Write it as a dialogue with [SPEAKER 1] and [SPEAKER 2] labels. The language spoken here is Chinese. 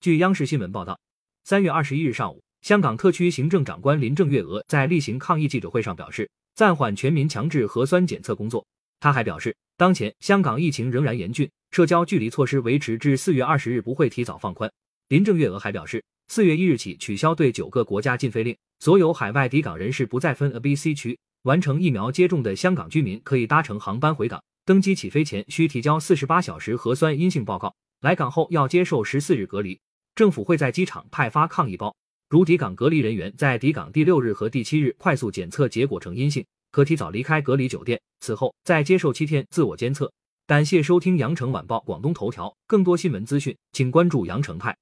[SPEAKER 1] 据央视新闻报道，三月二十一日上午，香港特区行政长官林郑月娥在例行抗疫记者会上表示，暂缓全民强制核酸检测工作。他还表示，当前香港疫情仍然严峻，社交距离措施维持至四月二十日，不会提早放宽。林郑月娥还表示，四月一日起取消对九个国家禁飞令，所有海外抵港人士不再分 A、B、C 区，完成疫苗接种的香港居民可以搭乘航班回港，登机起飞前需提交四十八小时核酸阴性报告，来港后要接受十四日隔离。政府会在机场派发抗疫包，如抵港隔离人员在抵港第六日和第七日快速检测结果呈阴性。可提早离开隔离酒店，此后再接受七天自我监测。感谢收听羊城晚报广东头条，更多新闻资讯，请关注羊城派。